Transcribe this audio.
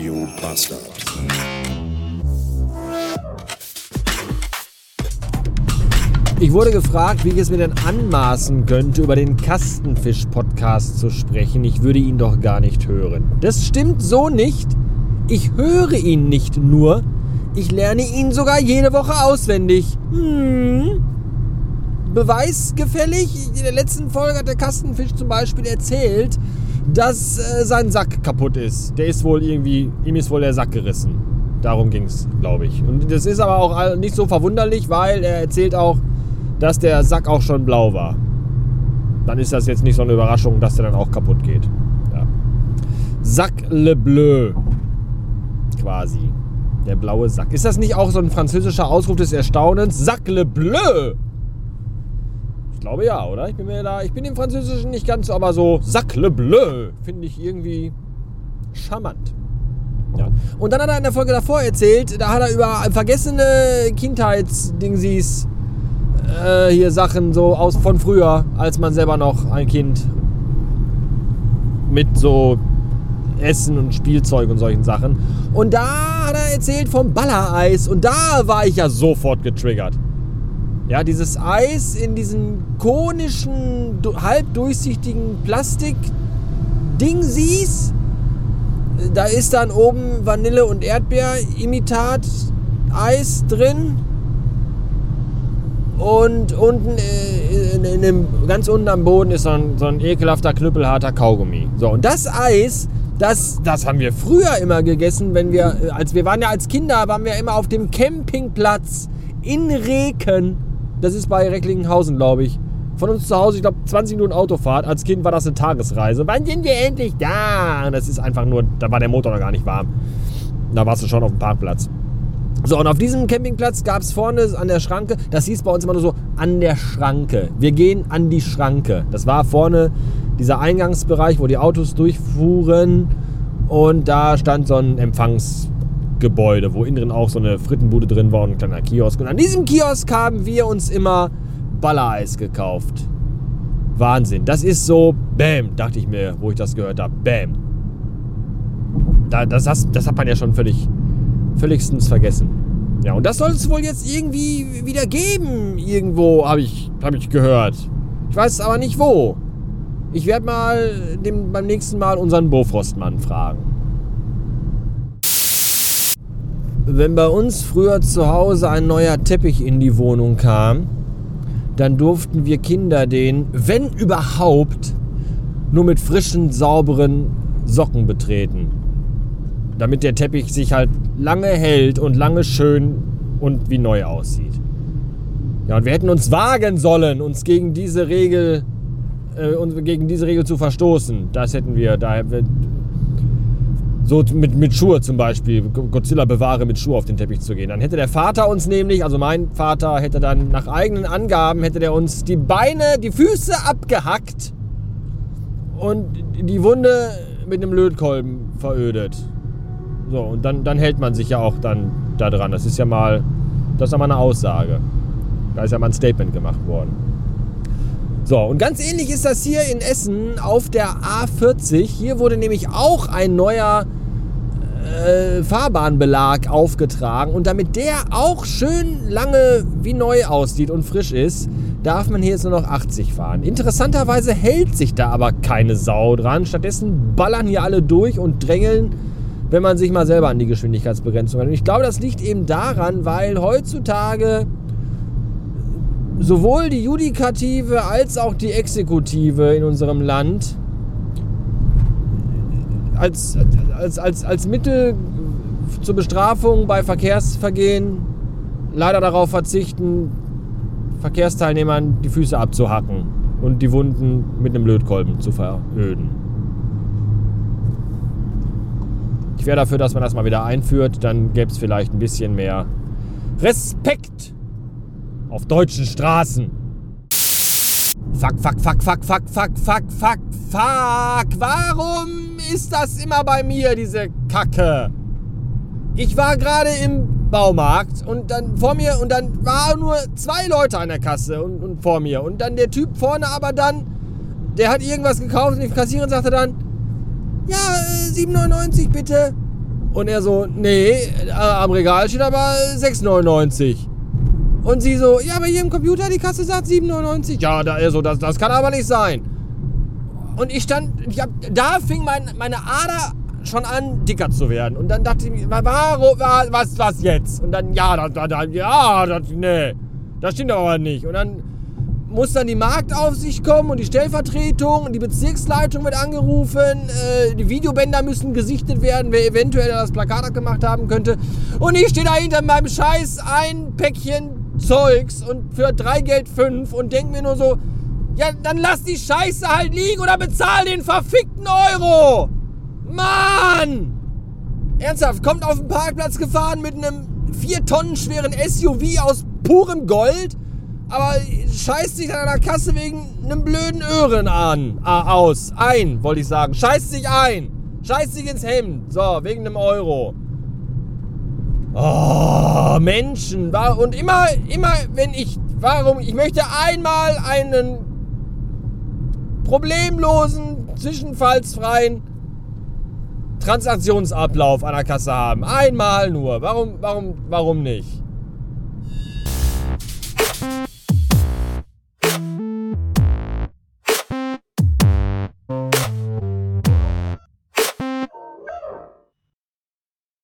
Radio Bastard. Ich wurde gefragt, wie ich es mir denn anmaßen könnte, über den Kastenfisch-Podcast zu sprechen. Ich würde ihn doch gar nicht hören. Das stimmt so nicht. Ich höre ihn nicht nur, ich lerne ihn sogar jede Woche auswendig. Hm. Beweisgefällig. In der letzten Folge hat der Kastenfisch zum Beispiel erzählt, dass äh, sein Sack kaputt ist. Der ist wohl irgendwie, ihm ist wohl der Sack gerissen. Darum ging es, glaube ich. Und das ist aber auch nicht so verwunderlich, weil er erzählt auch, dass der Sack auch schon blau war. Dann ist das jetzt nicht so eine Überraschung, dass der dann auch kaputt geht. Ja. Sac le Bleu. Quasi. Der blaue Sack. Ist das nicht auch so ein französischer Ausruf des Erstaunens? Sac le Bleu! Ich glaube ja, oder? Ich bin mir da, ich bin im Französischen nicht ganz aber so Sac le Bleu finde ich irgendwie charmant. Ja. Und dann hat er in der Folge davor erzählt, da hat er über vergessene Kindheitsdingsies äh, hier Sachen so aus von früher, als man selber noch ein Kind mit so Essen und Spielzeug und solchen Sachen. Und da hat er erzählt vom Ballereis und da war ich ja sofort getriggert. Ja, dieses Eis in diesen konischen, halbdurchsichtigen Plastik-Dingsies. Da ist dann oben Vanille- und Erdbeer-Imitat-Eis drin. Und unten, äh, in, in dem, ganz unten am Boden ist so ein, so ein ekelhafter, knüppelharter Kaugummi. So, und das Eis, das, das haben wir früher immer gegessen, wenn wir, äh, als wir waren ja als Kinder, waren wir immer auf dem Campingplatz in Reken das ist bei Recklinghausen, glaube ich. Von uns zu Hause, ich glaube, 20 Minuten Autofahrt. Als Kind war das eine Tagesreise. Wann sind wir endlich da? Das ist einfach nur, da war der Motor noch gar nicht warm. Da warst du schon auf dem Parkplatz. So, und auf diesem Campingplatz gab es vorne an der Schranke, das hieß bei uns immer nur so, an der Schranke. Wir gehen an die Schranke. Das war vorne dieser Eingangsbereich, wo die Autos durchfuhren. Und da stand so ein Empfangs, Gebäude, wo innen drin auch so eine Frittenbude drin war und ein kleiner Kiosk. Und an diesem Kiosk haben wir uns immer Ballereis gekauft. Wahnsinn. Das ist so, bam, dachte ich mir, wo ich das gehört habe. Bam. Da, das, das, das hat man ja schon völlig, völligstens vergessen. Ja, und das soll es wohl jetzt irgendwie wieder geben. Irgendwo habe ich, hab ich gehört. Ich weiß aber nicht wo. Ich werde mal dem, beim nächsten Mal unseren Bofrostmann fragen. Wenn bei uns früher zu Hause ein neuer Teppich in die Wohnung kam, dann durften wir Kinder den, wenn überhaupt, nur mit frischen, sauberen Socken betreten. Damit der Teppich sich halt lange hält und lange schön und wie neu aussieht. Ja, und wir hätten uns wagen sollen, uns gegen diese Regel, äh, gegen diese Regel zu verstoßen. Das hätten wir, da so mit, mit Schuhe zum Beispiel, Godzilla bewahre mit Schuhe auf den Teppich zu gehen. Dann hätte der Vater uns nämlich, also mein Vater hätte dann nach eigenen Angaben, hätte der uns die Beine, die Füße abgehackt und die Wunde mit einem Lötkolben verödet. So, und dann, dann hält man sich ja auch dann da dran. Das ist ja mal, das ist ja mal eine Aussage. Da ist ja mal ein Statement gemacht worden. So, und ganz ähnlich ist das hier in Essen auf der A40. Hier wurde nämlich auch ein neuer äh, Fahrbahnbelag aufgetragen. Und damit der auch schön lange wie neu aussieht und frisch ist, darf man hier jetzt nur noch 80 fahren. Interessanterweise hält sich da aber keine Sau dran. Stattdessen ballern hier alle durch und drängeln, wenn man sich mal selber an die Geschwindigkeitsbegrenzung hält. Und ich glaube, das liegt eben daran, weil heutzutage sowohl die Judikative als auch die Exekutive in unserem Land als, als, als, als Mittel zur Bestrafung bei Verkehrsvergehen leider darauf verzichten, Verkehrsteilnehmern die Füße abzuhacken und die Wunden mit einem Lötkolben zu veröden. Ich wäre dafür, dass man das mal wieder einführt, dann gäbe es vielleicht ein bisschen mehr Respekt auf deutschen Straßen. Fuck, fuck, fuck, fuck, fuck, fuck, fuck, fuck, fuck. Warum ist das immer bei mir, diese Kacke? Ich war gerade im Baumarkt und dann vor mir und dann waren nur zwei Leute an der Kasse und, und vor mir. Und dann der Typ vorne aber dann, der hat irgendwas gekauft und die Kassiererin sagte dann, ja, 7,99 äh, bitte. Und er so, nee, äh, am Regal steht aber 6,99. Und sie so, ja, aber hier im Computer die Kasse sagt 7,99. Ja, da, also, das, das kann aber nicht sein. Und ich stand, ich hab, da fing mein, meine Ader schon an, dicker zu werden. Und dann dachte ich mir, warum, was, was jetzt? Und dann, ja, da, da, ja, das, nee, das stimmt aber nicht. Und dann muss dann die Marktaufsicht kommen und die Stellvertretung und die Bezirksleitung wird angerufen. Äh, die Videobänder müssen gesichtet werden, wer eventuell das Plakat gemacht haben könnte. Und ich stehe da hinter meinem Scheiß ein Päckchen Zeugs und für drei Geld fünf und denke mir nur so, ja, dann lass die Scheiße halt liegen oder bezahl den verfickten Euro. Mann! Ernsthaft, kommt auf den Parkplatz gefahren mit einem vier Tonnen schweren SUV aus purem Gold aber scheißt sich an der Kasse wegen einem blöden Öhren an. Ah, aus. Ein, wollte ich sagen. Scheißt sich ein. Scheißt sich ins Hemd. So, wegen einem Euro. Oh, Menschen. Und immer, immer, wenn ich. Warum? Ich möchte einmal einen problemlosen, zwischenfallsfreien Transaktionsablauf an der Kasse haben. Einmal nur. Warum, warum, warum nicht?